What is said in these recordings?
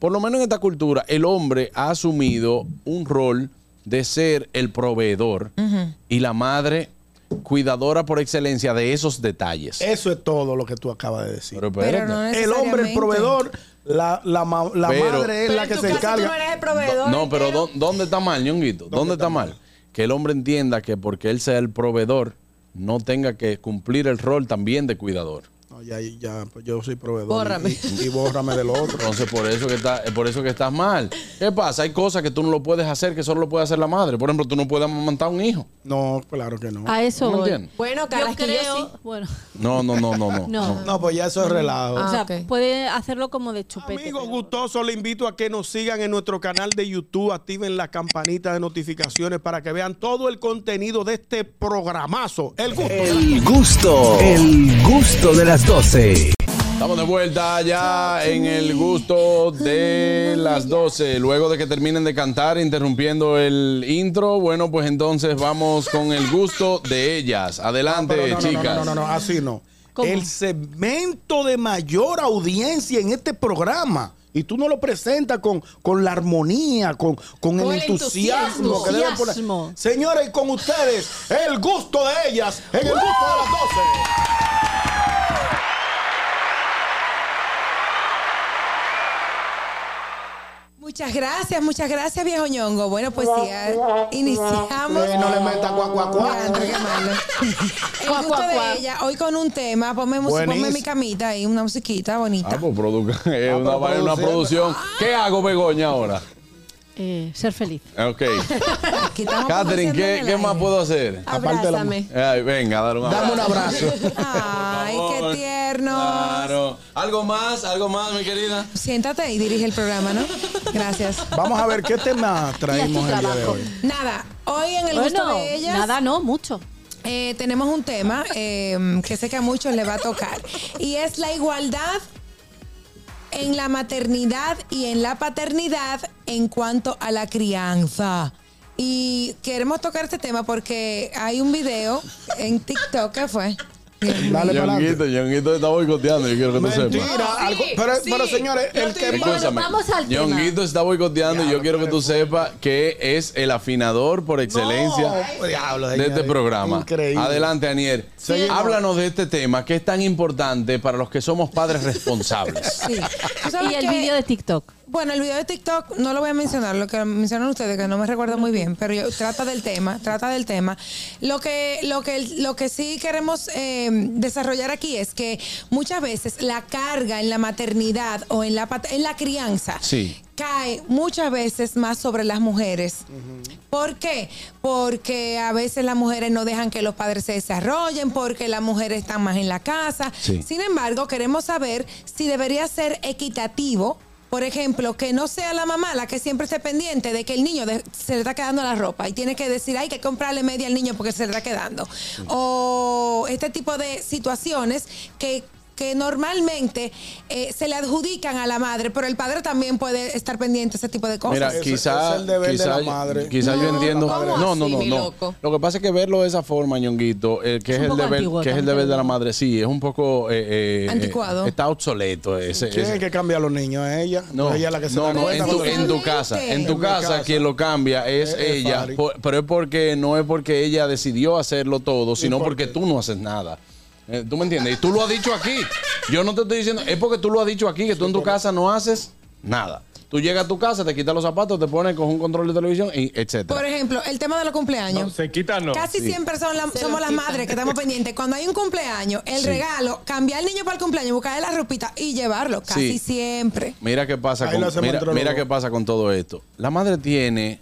por lo menos en esta cultura, el hombre ha asumido un rol de ser el proveedor y la madre cuidadora por excelencia de esos detalles. Eso es todo lo que tú acabas de decir. Pero Pero espérate. no el hombre, el proveedor, la, la, ma- la Pero- madre es Pero la en que tu se caso encarga. tú no eres el proveedor. No, pero entero. ¿dó- ¿dónde está mal, ñonguito? ¿Dónde, está, mal? Que el hombre entienda que porque él sea el proveedor, no tenga que cumplir el rol también de cuidador. No, ya, ya, pues yo soy proveedor. Bórrame. Y, y bórrame del otro. Entonces, por eso que está, es por eso que estás mal. ¿Qué pasa? Hay cosas que tú no lo puedes hacer, que solo lo puede hacer la madre. Por ejemplo, tú no puedes amamantar a un hijo. No, claro que no. A eso ¿No me voy. entiendes? Bueno, Yo Carlos, que yo sí. bueno, No, no, no, no, no. No. No, pues ya eso es relajo. o sea, puede hacerlo como de chupete. Amigos pero- gustosos, les invito a que nos sigan en nuestro canal de YouTube, activen la campanita de notificaciones para que vean todo el contenido de este programazo. El gusto. El gusto, el gusto de las 12. Estamos de vuelta ya en el gusto de las 12. Luego de que terminen de cantar, interrumpiendo el intro, bueno, pues entonces vamos con el gusto de ellas. Adelante, no, no, chicas. No, no, no, no, así no. ¿Cómo? El segmento de mayor audiencia en este programa. Y tú no lo presentas con, con la armonía, con, con el, Con el entusiasmo, entusiasmo. que deben poner. Entusiasmo. Señores, y con ustedes, el gusto de ellas en el gusto de las 12. Muchas gracias, muchas gracias, viejo ñongo. Bueno, pues sí, ah, iniciamos. No le meta qué malo. El gusto de ella, hoy con un tema, ponme, mus- ponme mi camita ahí, una musiquita bonita. Ah, pues produ- es pero una, vaina, una producción. ¿Qué hago, Begoña, ahora? Eh, ser feliz. Ok. Aquí estamos Catherine, ¿qué, más puedo hacer? Aparte de la- Abrázame. Ay, venga, dale un abrazo. Dame un abrazo. Ay, qué tierno. Claro. ¿Algo más? ¿Algo más, mi querida? Siéntate y dirige el programa, ¿no? Gracias. Vamos a ver qué tema traemos el día de hoy. Nada, hoy en el gusto Bueno, de ellas. nada, no, mucho. Eh, tenemos un tema eh, que sé que a muchos les va a tocar y es la igualdad en la maternidad y en la paternidad en cuanto a la crianza. Y queremos tocar este tema porque hay un video en TikTok que fue. Dale para adelante. Ñonguito está boicoteando, yo quiero que tú sepas. Mentira. algo- pero, sí, pero, señores, yo el que estoy- más. Escúchame, vamos al tema. Ñonguito está boicoteando y yo quiero que tú sepas que es el afinador por excelencia No, diablo, de este señores. programa. Increíble. Adelante. Seguimos. Háblanos de este tema que es tan importante para los que somos padres responsables. Sí. ¿Tú sabes Y el que- vídeo de TikTok. Bueno, el video de TikTok no lo voy a mencionar, lo que mencionan ustedes, que no me recuerdo muy bien, pero yo, trata del tema, trata del tema. Lo que, lo que, lo que sí queremos eh, desarrollar aquí es que muchas veces la carga en la maternidad o en la, en la crianza Sí. cae muchas veces más sobre las mujeres. ¿Por qué? Porque a veces las mujeres no dejan que los padres se desarrollen, porque las mujeres están más en la casa. Sí. Sin embargo, queremos saber si debería ser equitativo. Por ejemplo, que no sea la mamá la que siempre esté pendiente de que el niño de- se le está quedando la ropa y tiene que decir, hay que comprarle media al niño porque se le está quedando. O este tipo de situaciones que, que normalmente eh, se le adjudican a la madre, pero el padre también puede estar pendiente de ese tipo de cosas. Mira, Ese- quizá, es el deber de la madre. quizá yo No, entiendo. ¿cómo No, no, no, no. loco? Lo que pasa es que verlo de esa forma, ñonguito, eh, que es, el deber, que es el deber de la madre, sí, es un poco eh, eh, Anticuado. eh, está obsoleto ese. ¿Quién ese- es que cambia a los niños? ¿Es ella? No, ella es la que se no, no, en tu, en tu casa, en tu En casa, casa. quien lo cambia es, ella, por- pero es porque no es porque ella decidió hacerlo todo, sino por porque tú no haces nada. Eh, ¿Tú me entiendes? Y tú lo has dicho aquí. Yo no te estoy diciendo, es porque tú lo has dicho aquí, que tú en tu casa no haces nada. Tú llegas a tu casa, te quitas los zapatos, te pones con un control de televisión, y etcétera. Por ejemplo, el tema de los cumpleaños. Se quitan, no. Casi siempre son la- somos las madres que estamos pendientes. Cuando hay un cumpleaños, el regalo, cambiar al niño para el cumpleaños, buscarle la ropita y llevarlo. Casi Sí. siempre. Mira qué pasa Ahí con, mira, mira qué pasa con todo esto. La madre tiene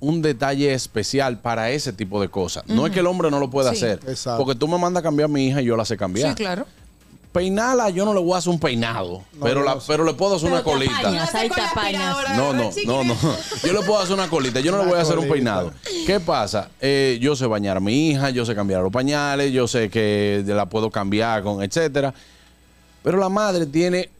un detalle especial para ese tipo de cosas. No es que el hombre no lo pueda Sí. hacer. Exacto. Porque tú me mandas a cambiar a mi hija y yo la sé cambiar. Sí, claro. Peinarla, yo no le voy a hacer un peinado, pero, la, no pero le puedo hacer Pero una colita. No, no, no, no. Yo le puedo hacer una colita, yo no le voy a hacer un peinado. ¿Qué pasa? Eh, yo sé bañar a mi hija, yo sé cambiar los pañales, yo sé que la puedo cambiar con etcétera. Pero la madre tiene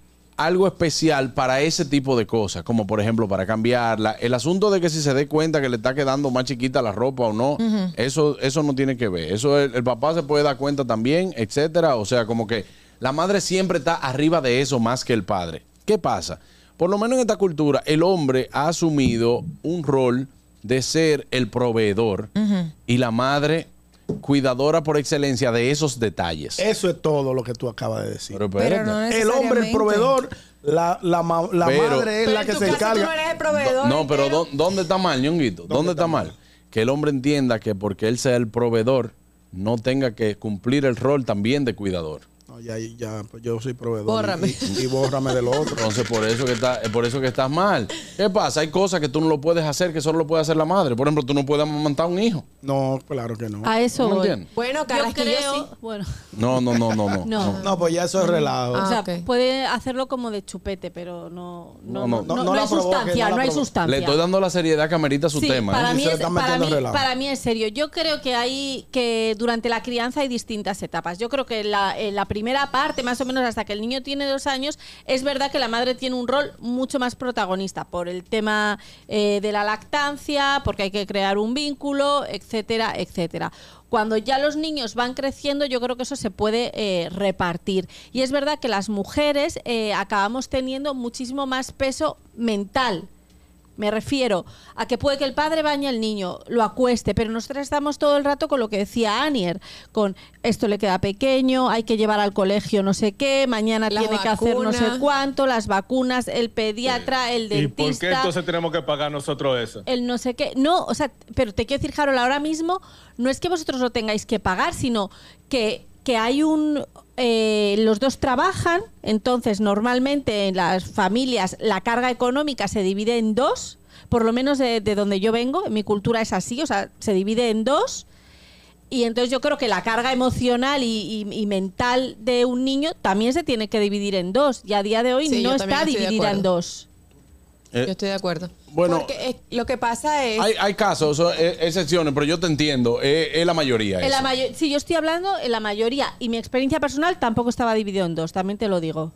algo especial para ese tipo de cosas, como por ejemplo para cambiarla. El asunto de que si se dé cuenta que le está quedando más chiquita la ropa o no, eso, eso no tiene que ver. Eso el, el papá se puede dar cuenta también, etcétera. O sea, como que la madre siempre está arriba de eso más que el padre. ¿Qué pasa? por lo menos en esta cultura, el hombre ha asumido un rol de ser el proveedor y la madre cuidadora por excelencia de esos detalles. Eso es todo lo que tú acabas de decir. Pero Pero espérate. no el hombre, el proveedor, la, la, ma- la Pero- madre es Pero la en que tu se caso tú encarga. no eres el proveedor. No, pero entero. ¿dó- ¿dónde está mal, ñonguito? ¿Dónde está mal? Que el hombre entienda que porque él sea el proveedor, no tenga que cumplir el rol también de cuidador. No, ya, ya, pues yo soy proveedor. Bórrame. Y, y bórrame del otro. Entonces, por eso que está, por eso que estás mal. ¿Qué pasa? Hay cosas que tú no lo puedes hacer, que solo lo puede hacer la madre. Por ejemplo, tú no puedes amamantar a un hijo. No, claro que no. A eso. Bueno, Yo que yo creo, sí. bueno, No, no, no, no, no. No. No, pues ya eso es relajo. o Ah, sea, ok. puede hacerlo como de chupete, pero no, no, No, no, no. no, No la hay provoque, sustancia, no hay sustancia. Le estoy dando la seriedad que amerita su Sí, tema. Para ¿eh? mí, es, para, mí, para mí es serio. Yo creo que hay que durante la crianza hay distintas etapas. Yo creo que la, en la primera parte, más o menos hasta que el niño tiene dos años, es verdad que la madre tiene un rol mucho más protagonista por el tema eh, de la lactancia, porque hay que crear un vínculo, etcétera, etcétera. Cuando ya los niños van creciendo, yo creo que eso se puede eh, repartir. Y es verdad que las mujeres eh, acabamos teniendo muchísimo más peso mental. Me refiero a que puede que el padre bañe al niño, lo acueste, pero nosotros estamos todo el rato con lo que decía Anier, con esto le queda pequeño, hay que llevar al colegio no sé qué, mañana tiene que hacer no sé cuánto, las vacunas, el pediatra, el ¿Y por dentista qué entonces tenemos que pagar nosotros eso? el no sé qué. No, o sea, pero te quiero decir, Harold, ahora mismo no es que vosotros lo tengáis que pagar, sino que, que hay un... eh, los dos trabajan, entonces normalmente en las familias la carga económica se divide en dos, por lo menos de, de donde yo vengo, en mi cultura es así, o sea, se divide en dos. Y entonces yo creo que la carga emocional y, y- y mental de un niño también se tiene que dividir en dos. Y a día de hoy Sí, no está dividida en dos. Eh, Yo estoy de acuerdo. bueno. Porque eh, lo que pasa es. Hay, hay casos, son, eh, excepciones, pero yo te entiendo. Es, es la mayoría. En la mayo- sí, yo estoy hablando en la mayoría y mi experiencia personal tampoco estaba dividido en dos, también te lo digo.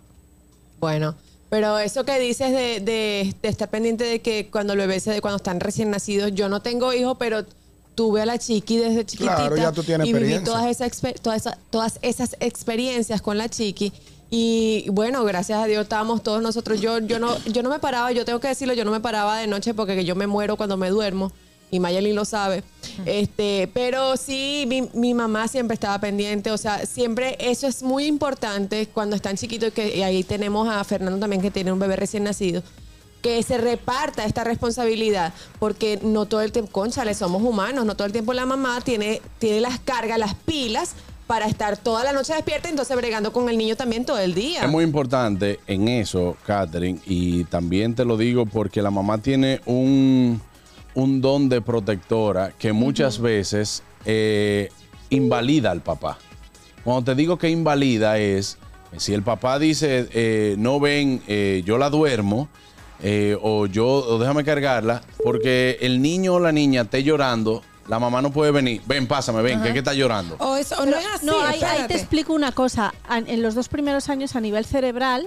Bueno, pero eso que dices de, de- de estar pendiente de que cuando el bebé se, cuando están recién nacidos, yo no tengo hijos, pero tuve a la chiqui desde chiquitita Claro, ya tú tienes y viví experiencia. todas esas, todas, esas, todas esas experiencias con la chiqui. Y bueno, gracias a Dios estábamos todos nosotros. Yo, yo no, yo no me paraba, yo tengo que decirlo, yo no me paraba de noche porque yo me muero cuando me duermo. Y Mayelin lo sabe. Este, pero sí, mi, mi mamá siempre estaba pendiente. O sea, siempre eso es muy importante cuando están chiquitos. Que, y ahí tenemos a Fernando también, que tiene un bebé recién nacido. Que se reparta esta responsabilidad. Porque no todo el tiempo, conchale, somos humanos. No todo el tiempo la mamá tiene, tiene las cargas, las pilas para estar toda la noche despierta. Entonces, bregando con el niño también todo el día. Es muy importante en eso, Catherine, y también te lo digo porque la mamá tiene un, un don de protectora que muchas veces eh, invalida al papá. Cuando te digo que invalida es, si el papá dice, eh, no ven, eh, yo la duermo, eh, o yo, o déjame cargarla, porque el niño o la niña esté llorando, la mamá no puede venir, ven, pásame, ven, que que está llorando. O, eso, o no es así. no, ahí, ahí te explico una cosa. En los dos primeros años a nivel cerebral,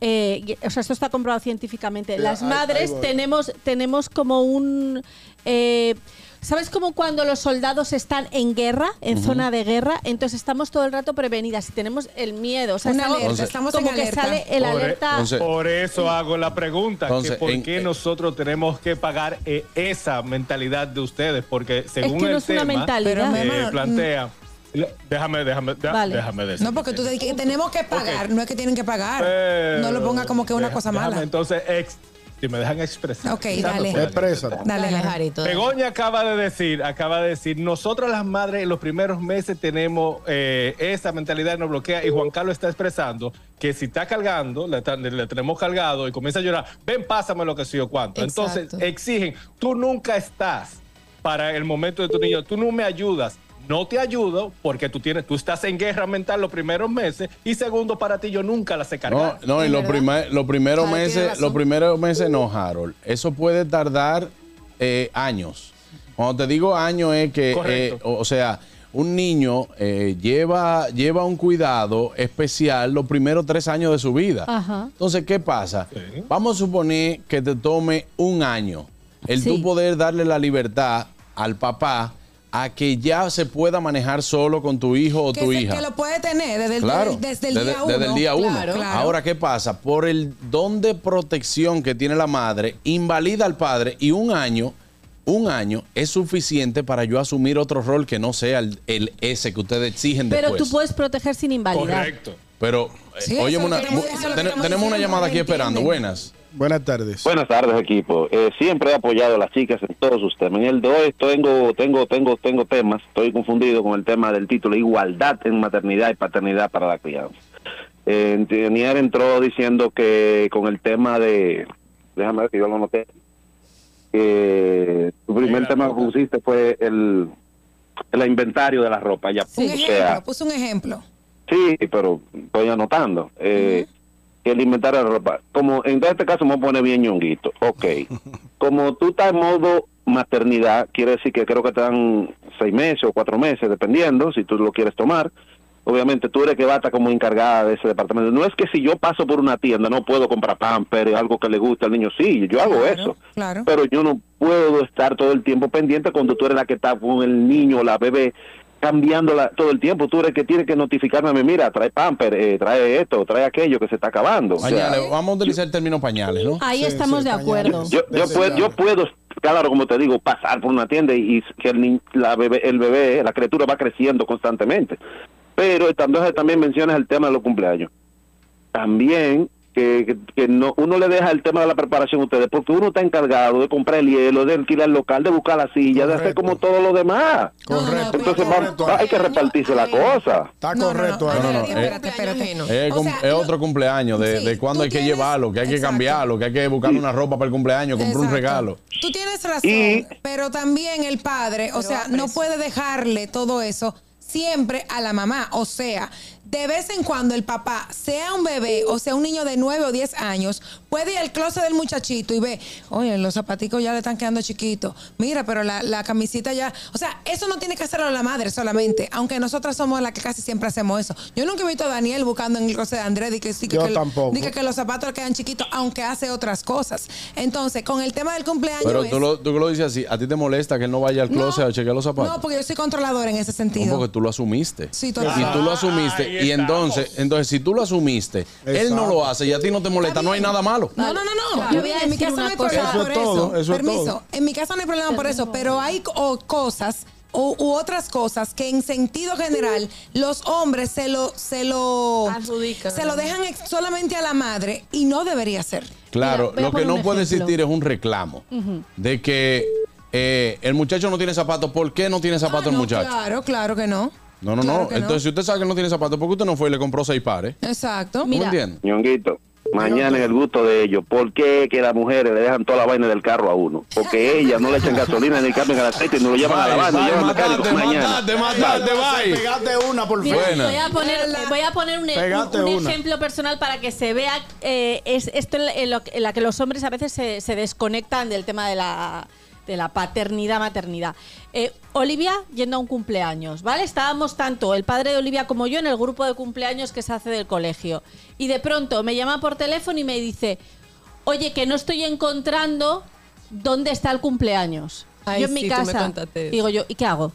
eh, o sea, esto está comprobado científicamente. Sí, Las ahí- madres ahí tenemos, tenemos como un... eh, ¿Sabes como cuando los soldados están en guerra, en zona de guerra? Entonces estamos todo el rato prevenidas y tenemos el miedo. O sea, Una estamos- alerta, estamos como en que alerta. sale el Por- e- alerta... entonces- Por eso hago la pregunta, Entonces, que por en- qué eh, nosotros tenemos que pagar eh, esa mentalidad de ustedes, porque según que no el es una tema mentalidad. eh, Pero, plantea, Le- déjame, déjame, Vale. déjame decir. No, porque tú dices que tenemos que pagar, no es que tienen que pagar. Pero- no lo ponga como que es una deja- cosa déjame mala. Entonces, ex- si me dejan expresar. Ok, dale. Exprésate. Dale. Jarito. Begoña acaba de decir, acaba de decir, nosotros las madres en los primeros meses tenemos eh, esa mentalidad nos bloquea y Juan Carlos está expresando que si está cargando, le, tenemos cargado y comienza a llorar, ven, pásame lo que sí o cuánto. Entonces exigen, tú nunca estás para el momento de tu niño, tú no me ayudas. No te ayudo porque tú tienes, tú estás en guerra mental los primeros meses y segundo para ti yo nunca la sé No, cargar. no, y Es los primer- los primeros meses, los primeros meses no, Harold. Eso puede tardar eh, años. Cuando te digo años es que, eh, o, o sea, un niño eh, lleva, lleva un cuidado especial los primeros tres años de su vida. Ajá. Entonces, ¿qué pasa? Sí. Vamos a suponer que te tome un año el Sí. tú poder darle la libertad al papá a que ya se pueda manejar solo con tu hijo o que, tu se- hija. que lo puede tener desde el, Claro, desde el desde, día uno. desde el día uno. Claro, claro. Ahora, ¿qué pasa? Por el don de protección que tiene la madre, invalida al padre y un año, un año es suficiente para yo asumir otro rol que no sea el, el ese que ustedes exigen Pero después. tú puedes proteger sin invalidar. Correcto. Pero, eh, Sí, una- estamos tenemos una llamada aquí esperando. Buenas. Buenas tardes. Buenas tardes, equipo. Eh, siempre he apoyado a las chicas en todos sus temas. En el de hoy tengo, tengo, tengo, tengo temas. Estoy confundido con el tema del título Igualdad en maternidad y paternidad para la crianza. Eh, Nier entró diciendo que con el tema de, déjame ver que yo lo noté. Que tu primer tema que pusiste fue el, el inventario de la ropa. Ya, ejemplo, sea, puso un ejemplo. Sí, pero estoy anotando. Eh, que el inventario de la ropa. Como en este caso me a poner bien ñonguito. Ok. Como tú estás en modo maternidad, quiere decir que creo que te dan seis meses o cuatro meses, dependiendo, si tú lo quieres tomar. Obviamente tú eres que va a estar como encargada de ese departamento. No es que si yo paso por una tienda no puedo comprar pamper, algo que le guste al niño. Sí, yo hago Claro, eso. claro. Pero yo no puedo estar todo el tiempo pendiente cuando tú eres la que está con el niño o la bebé cambiándola todo el tiempo. Tú eres que tiene que notificarme, a mí, mira, trae pamper, eh, trae esto, trae aquello que se está acabando. O sea, Pañales. Vamos a utilizar el término pañales, ¿no? Ahí Sí, estamos sí, de pañales. acuerdo. yo, yo, puedo, yo puedo, claro, como te digo, pasar por una tienda y, y que el, ni- la bebé, el bebé, la criatura va creciendo constantemente. Pero entonces también mencionas el tema de los cumpleaños. También que, que, que no uno le deja el tema de la preparación a ustedes, porque uno está encargado de comprar el hielo, de alquilar el local, de buscar la silla, de hacer como todo lo demás. Correcto. Entonces va- correcto. va- hay que repartirse la cosa. Está No, no, correcto no, ahí. no, no, no, espérate, espérate. Cumpleaños Es, O cum- sea, es lo- otro cumpleaños, de, Sí, de cuándo hay que tienes- llevarlo, que hay que exacto. cambiarlo, que hay que buscar una ropa para el cumpleaños, comprar un regalo. Tú tienes razón, Y- pero también el padre, o sea, no puede dejarle todo eso siempre a la mamá. O sea, de vez en cuando el papá, sea un bebé o sea un niño de 9 o 10 años, puede ir al closet del muchachito y ve, oye, los zapaticos ya le están quedando chiquitos. Mira, pero la, la camisita ya. O sea, eso no tiene que hacerlo la madre solamente, aunque nosotras somos las que casi siempre hacemos eso. Yo nunca he visto a Daniel buscando en el closet de Andrés y que sí que, Yo que- tampoco. di que- los zapatos le quedan chiquitos, aunque hace otras cosas. Entonces, con el tema del cumpleaños. Pero es- tú lo, tú lo dices así, ¿a ti te molesta que él no vaya al closet a chequear los zapatos? No, porque yo soy controladora en ese No, sentido. porque tú lo asumiste. Sí, y total. tú lo asumiste, Ahí y entonces, entonces, si tú lo asumiste, él no lo hace y a ti no te molesta, no hay nada malo. No, no, no, no. Claro. Yo Voy a en mi casa no hay problema Eso es por todo, eso. eso es Permiso. todo. En mi casa no hay problema por eso, pero hay o, cosas u, u otras cosas que en sentido general los hombres se lo se lo Adjudican. se lo dejan solamente a la madre y no debería ser. Claro, Mira, lo que no puede existir es un reclamo de que eh, el muchacho no tiene zapatos. ¿Por qué no tiene zapatos Ah, el no, muchacho? Claro, claro que no. No, no, Claro no. Entonces, si usted sabe que no tiene zapatos, ¿por qué usted no fue y le compró seis pares? Exacto. ¿Tú me Mira. entiendes? Ñonguito, mañana en el gusto de ellos. ¿Por qué que las mujeres le dejan toda la vaina del carro a uno? Porque ellas no le echan gasolina ni cambian el aceite y no lo llevan a la llevan mecánico matate, mañana. matate, matate, bye. Pegate una, por favor. Voy a poner, voy a poner un, e- un ejemplo personal para que se vea eh, es esto en lo en la que los hombres a veces se, se desconectan del tema de la, de la paternidad, maternidad. Eh, Olivia yendo a un cumpleaños, ¿vale? Estábamos tanto el padre de Olivia como yo en el grupo de cumpleaños que se hace del colegio. Y de pronto me llama por teléfono y me dice, oye, que no estoy encontrando dónde está el cumpleaños. Ay, yo en mi sí, casa. Digo yo, ¿y qué hago?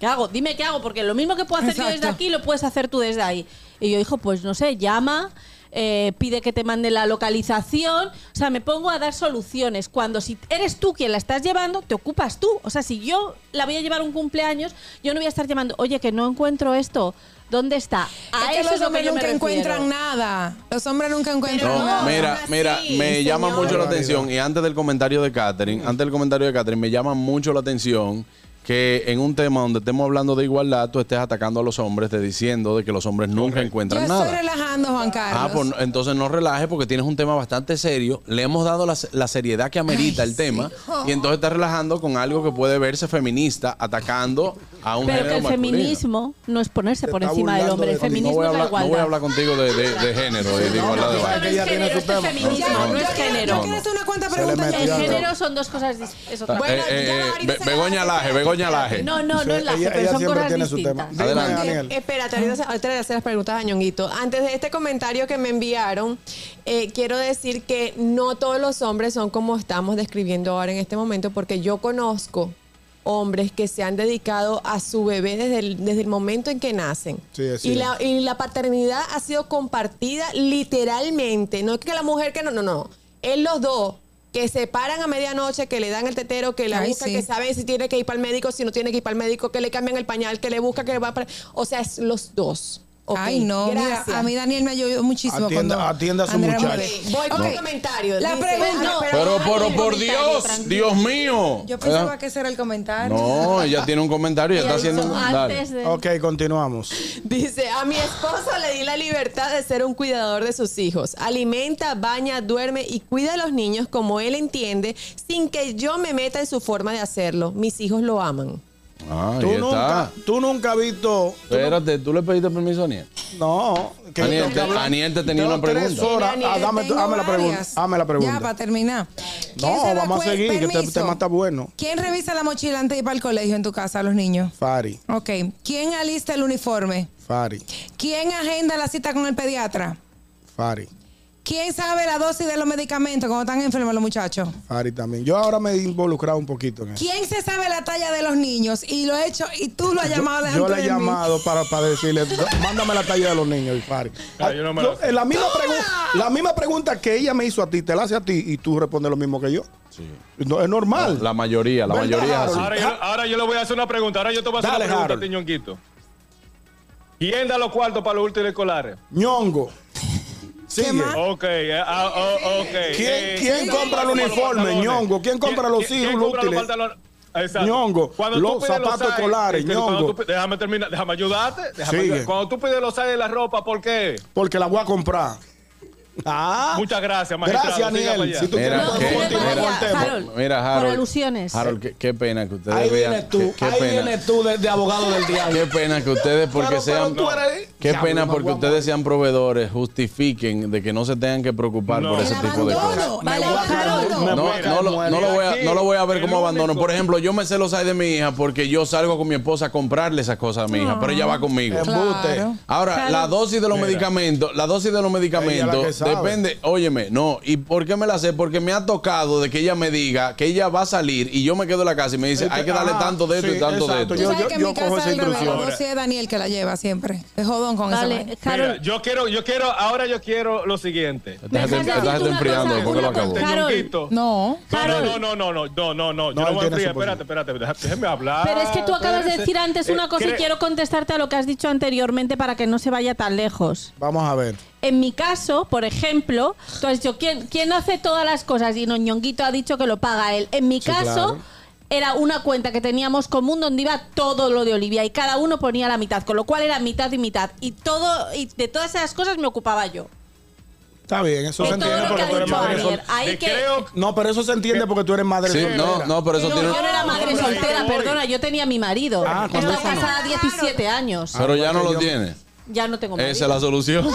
¿Qué hago? Dime qué hago, porque lo mismo que puedo hacer yo desde aquí lo puedes hacer tú desde ahí. Y yo, hijo, pues no sé, llama, eh, pide que te mande la localización. O sea, me pongo a dar soluciones. Cuando si eres tú quien la estás llevando, te ocupas tú. O sea, si yo la voy a llevar un cumpleaños, yo no voy a estar llamando, oye, que no encuentro esto. ¿Dónde está? A es que eso los es lo que hombres nunca encuentran nada. Los hombres nunca encuentran No, nada. mira, mira, sí, me llama señor. mucho la atención y antes del comentario de Catherine, antes del comentario de Catherine, me llama mucho la atención que en un tema donde estemos hablando de igualdad, tú estés atacando a los hombres, te diciendo de que los hombres nunca Yo encuentran estoy nada. relajando, Juan Carlos. Ah, pues entonces no relaje porque tienes un tema bastante serio. Le hemos dado la, la seriedad que amerita el tema y entonces estás relajando con algo que puede verse feminista, atacando a un Pero que género el masculino. feminismo no es ponerse Te por encima del hombre. El de. No feminismo a es la hablar, no voy a igualdad. hablar contigo de, de- de género y de igualdad de no, es tema. feminismo, no, es género. Yo quiero hacer una cuanta pregunta. El género son dos cosas dis- es otra cosa. Eh, eh, eh, Be- Begoña Laje, Begoña Laje. No, no, no es la Ella- pero son cosas tiene su tema. distintas. Adelante. Daniel. Eh, Espérate, ahorita, ahorita le hacer las preguntas a Ñonguito. Antes de este comentario que me enviaron, eh, quiero decir que no todos los hombres son como estamos describiendo ahora en este momento, porque yo conozco hombres que se han dedicado a su bebé desde el, desde el momento en que nacen. Sí, y, la, y la paternidad ha sido compartida literalmente. No es que la mujer que no, no, no. Es los dos que se paran a medianoche, que le dan el tetero, que la Ay, buscan, sí. que saben si tiene que ir para el médico, si no tiene que ir para el médico, que le cambian el pañal, que le busca, que le va para... O sea, es los dos. Ay, no, mira, a mí Daniel me ayudó muchísimo. Atienda- cuando atienda a su muchacho. Voy con Ok. el comentario. La pregunta, ah, pero- por Dios, tranquilo. Dios mío. Yo pensaba ¿Eh? que ese era el comentario. No, ella tiene un comentario y Y está haciendo antes de- Ok, continuamos. Dice, a mi esposo le di la libertad de ser un cuidador de sus hijos. Alimenta, baña, duerme y cuida a los niños como él entiende, sin que yo me meta en su forma de hacerlo. Mis hijos lo aman. Ah, Tú ahí nunca, está. tú nunca has visto. tú Espérate, ¿tú le pediste permiso a Aniel? No, que Aniel, te-. Aniel te tenía una tres pregunta. horas. Ah, dame, dame la pregunta. Dame la pregunta. Ya, para terminar. ¿Quién No, vamos a seguir, que este permiso? tema está bueno. ¿Quién revisa la mochila antes de ir para el colegio en tu casa a los niños? Fari, Ok. ¿Quién alista el uniforme? Fari, ¿Quién agenda la cita con el pediatra? Fari, ¿Quién sabe la dosis de los medicamentos cuando están enfermos los muchachos? Fari también. Yo ahora me he involucrado un poquito en eso. ¿Quién se sabe la talla de los niños? Y lo he hecho, y tú lo has llamado Yo, yo delante le he de llamado para, para decirle, mándame la talla de los niños, y Fari. Ah, yo no me Yo- la- la, misma la misma pregunta que ella me hizo a ti, te la hace a ti y tú respondes lo mismo que yo. No, es normal. La mayoría, la ¿Verdad, mayoría es así. Ahora yo, ahora yo le voy a hacer una pregunta. Ahora yo te voy a hacer Dale, una pregunta Harold. a ti, Ñonguito. ¿Quién da los cuartos para los útiles escolares? Ñongo. Sigue. Ok, ah, oh, ok. ¿Quién- Eh, quién compra el uniforme? Ñongo? ¿Quién compra los hijos quién compra los útiles? pantalones? Exacto. Ñongo, Cuando los tú pides zapatos size, escolares, Ñongo. tú déjame terminar, déjame ayudarte. déjame Sigue. ayudar- Cuando tú pides los size de la ropa, ¿por qué? Porque la voy a comprar. Ah. Muchas gracias, magistrado. Gracias, Aniel. Si tú Mira, quieres, que- podemos continuar mira, con el tema. Harold, Mira, por alusiones. Harold, qué, qué pena que ustedes Ahí vean. vienes tú, qué, qué ahí pena. vienes tú de, de abogado del diablo. Qué pena que ustedes, porque Pero- pero sean. tú eres- Qué pena porque ustedes sean proveedores, justifiquen de que no se tengan que preocupar No. por ese tipo de cosas. No, lo, muerto. no lo voy a, no lo voy a ver como abandono. Por ejemplo, yo me sé los hay de mi hija porque yo salgo con mi esposa a comprarle esas cosas a mi hija, pero ella va conmigo. Embute. Claro. Ahora, Claro. la dosis de los Mira. medicamentos, la dosis de los medicamentos depende, óyeme, no, ¿y por qué me la sé? Porque me ha tocado de que ella me diga que ella va a salir y yo me quedo en la casa y me dice, hay que darle Ajá, tanto de esto sí, y tanto exacto. de esto. Yo- en mi cojo casa esa instrucción. la dosis es Daniel que la lleva siempre. Es jodón con Vale. Mira, Harold, yo quiero, yo quiero, ahora yo quiero lo siguiente. Esta ¿Me gente- dejas esta decirte gente una enfriando después que lo acabó. Ñonguito. No. No, Harold. no, no, no, no, no, no, no, yo No, no voy a enfriar. Espérate, espérate, déjame- hablar. Pero es que tú acabas de decir antes una Eh, cosa y quiero contestarte a lo que has dicho anteriormente para que no se vaya tan lejos. Vamos a ver. En mi caso, por ejemplo, tú has dicho, ¿quién, quién hace todas las cosas? Y Ñonguito ha dicho que lo paga él. En mi Sí, caso, claro. Era una cuenta que teníamos común donde iba todo lo de Olivia y cada uno ponía la mitad, con lo cual era mitad y mitad. Y todo y de todas esas cosas me ocupaba yo. Está bien, eso De se entiende porque tú eres madre soltera. No, pero eso se entiende porque tú eres madre Sí, soltera. no, no, pero eso No, tiene. yo no era madre soltera, perdona, yo tenía mi marido. Ah, no. casada 17 años. Pero ya no porque lo yo- tiene. Ya no tengo marido. Esa es la solución.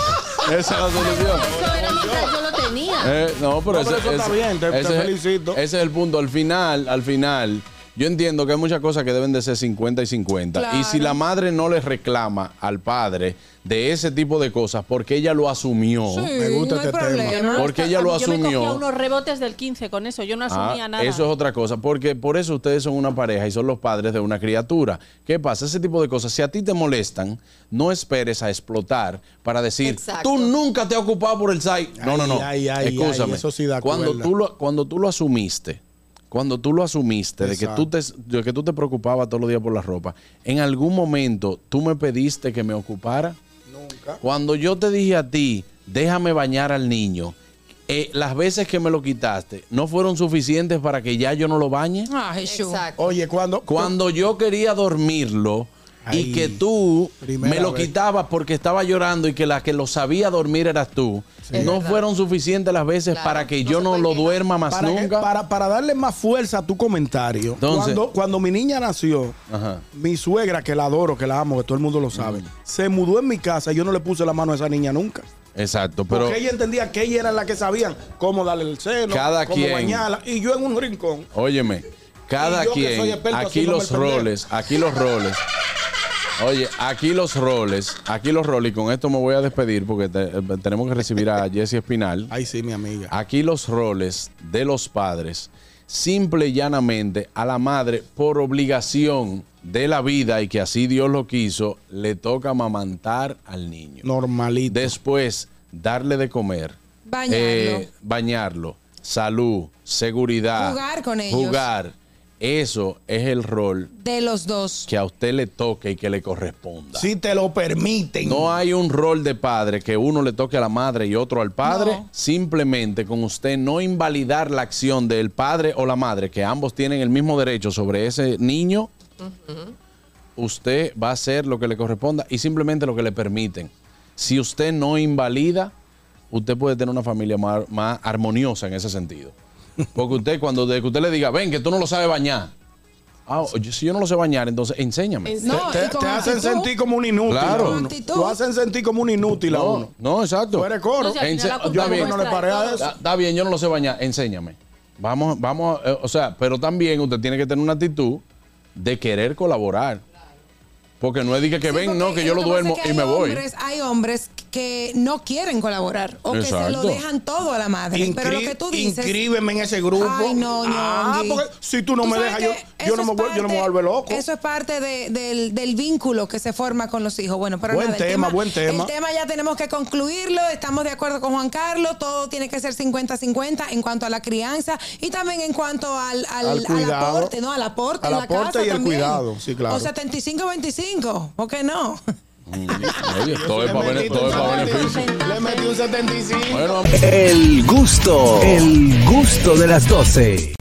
Esa es la solución. Eso era mientras yo lo tenía. Eh, no, pero, No, ese, pero eso está ese- bien, te- te ese- felicito. Ese es el punto. Al final, al final, yo entiendo que hay muchas cosas que deben de ser 50 y 50. Y si la madre no le reclama al padre de ese tipo de cosas porque ella lo asumió. Sí, Me gusta no este tema. Porque ella lo Yo me asumió. cogía unos rebotes del 15 con eso, yo no Ah, asumía nada. Eso es otra cosa, porque por eso ustedes son una pareja y son los padres de una criatura. ¿Qué pasa? Ese tipo de cosas, si a ti te molestan, no esperes a explotar para decir, Exacto. tú nunca te has ocupado por el SAI. No, no, no. Ay, ay, ay, Escúchame. ay, eso sí da cuando, tú lo, cuando tú lo asumiste, cuando tú lo asumiste de que, tú te, de que tú te preocupabas todos los días por la ropa, en algún momento tú me pediste que me ocupara. Nunca. Cuando yo te dije a ti, déjame bañar al niño, eh, las veces que me lo quitaste no fueron suficientes para que ya yo no lo bañe. Ah, Jesús. Exacto. Oye, cuando. Cuando yo quería dormirlo Ay, y que tú me lo vez. quitabas porque estaba llorando y que la que lo sabía dormir eras tú, no fueron suficientes las veces Claro, para que no yo no lo duerma más para, que- nunca. para, para darle más fuerza a tu comentario, Entonces- cuando, cuando mi niña nació, Ajá. mi suegra, que la adoro, que la amo, que todo el mundo lo sabe, se mudó en mi casa y yo no le puse la mano a esa niña nunca. Exacto, pero porque ella entendía que ella era la que sabían cómo darle el seno, Cada cómo quien. bañarla. Y yo en un rincón. Óyeme, cada quien, aquí los roles, aquí los roles. Oye, aquí los roles, aquí los roles, y con esto me voy a despedir porque te- eh, tenemos que recibir a Jesse Espinal. Ay, sí, mi amiga. Aquí los roles de los padres simple y llanamente a la madre por obligación de la vida y que así Dios lo quiso, le toca amamantar al niño. Normalito. Después, darle de comer, Bañarlo. eh, bañarlo, salud, seguridad, Jugar con ellos. Jugar. Eso es el rol De los dos. que a usted le toque y que le corresponda. Si te lo permiten. No hay un rol de padre que uno le toque a la madre y otro al padre. No. Simplemente con usted no invalidar la acción del padre o la madre, que ambos tienen el mismo derecho sobre ese niño, usted va a hacer lo que le corresponda y simplemente lo que le permiten. Si usted no invalida, usted puede tener una familia más, más armoniosa en ese sentido. Porque usted, cuando de que usted le diga, ven, que tú no lo sabes bañar. Ah, oye, si yo no lo sé bañar, entonces enséñame. No, te, hacen sentir como un inútil. Claro. a. Lo hacen sentir como un inútil a No, uno. no, exacto. Tú eres coro. Yo a mí no le paré a eso. Está, está bien, yo no lo sé bañar, enséñame. Vamos, vamos, eh, o sea, pero también usted tiene que tener una actitud de querer colaborar. Porque no es de que, que Sí, ven, no, que yo lo duermo y me voy. hombres- hay hombres que no quieren colaborar o que se lo dejan todo a la madre. pero lo que tú dices. Inscríbeme en ese grupo. Ay, no, ah, Ñongui. porque si tú no me dejas, yo, no me, vuel- yo no me parte- vuelvo loco. Eso es parte de- del, del vínculo que se forma con los hijos. Bueno, pero Buen nada, tema, buen tema. El tema ya tenemos que concluirlo. Estamos de acuerdo con Juan Carlos. Todo tiene que ser 50-50 en cuanto a la crianza y también en cuanto al, al, Al aporte, ¿no? Al aporte Al en la aporte casa y el también. cuidado, sí, claro. O 75-25, ¿por qué no? Oye, todo es para bene- todo es para beneficio. Le metí un 75. Bueno, El gusto, el gusto de las 12.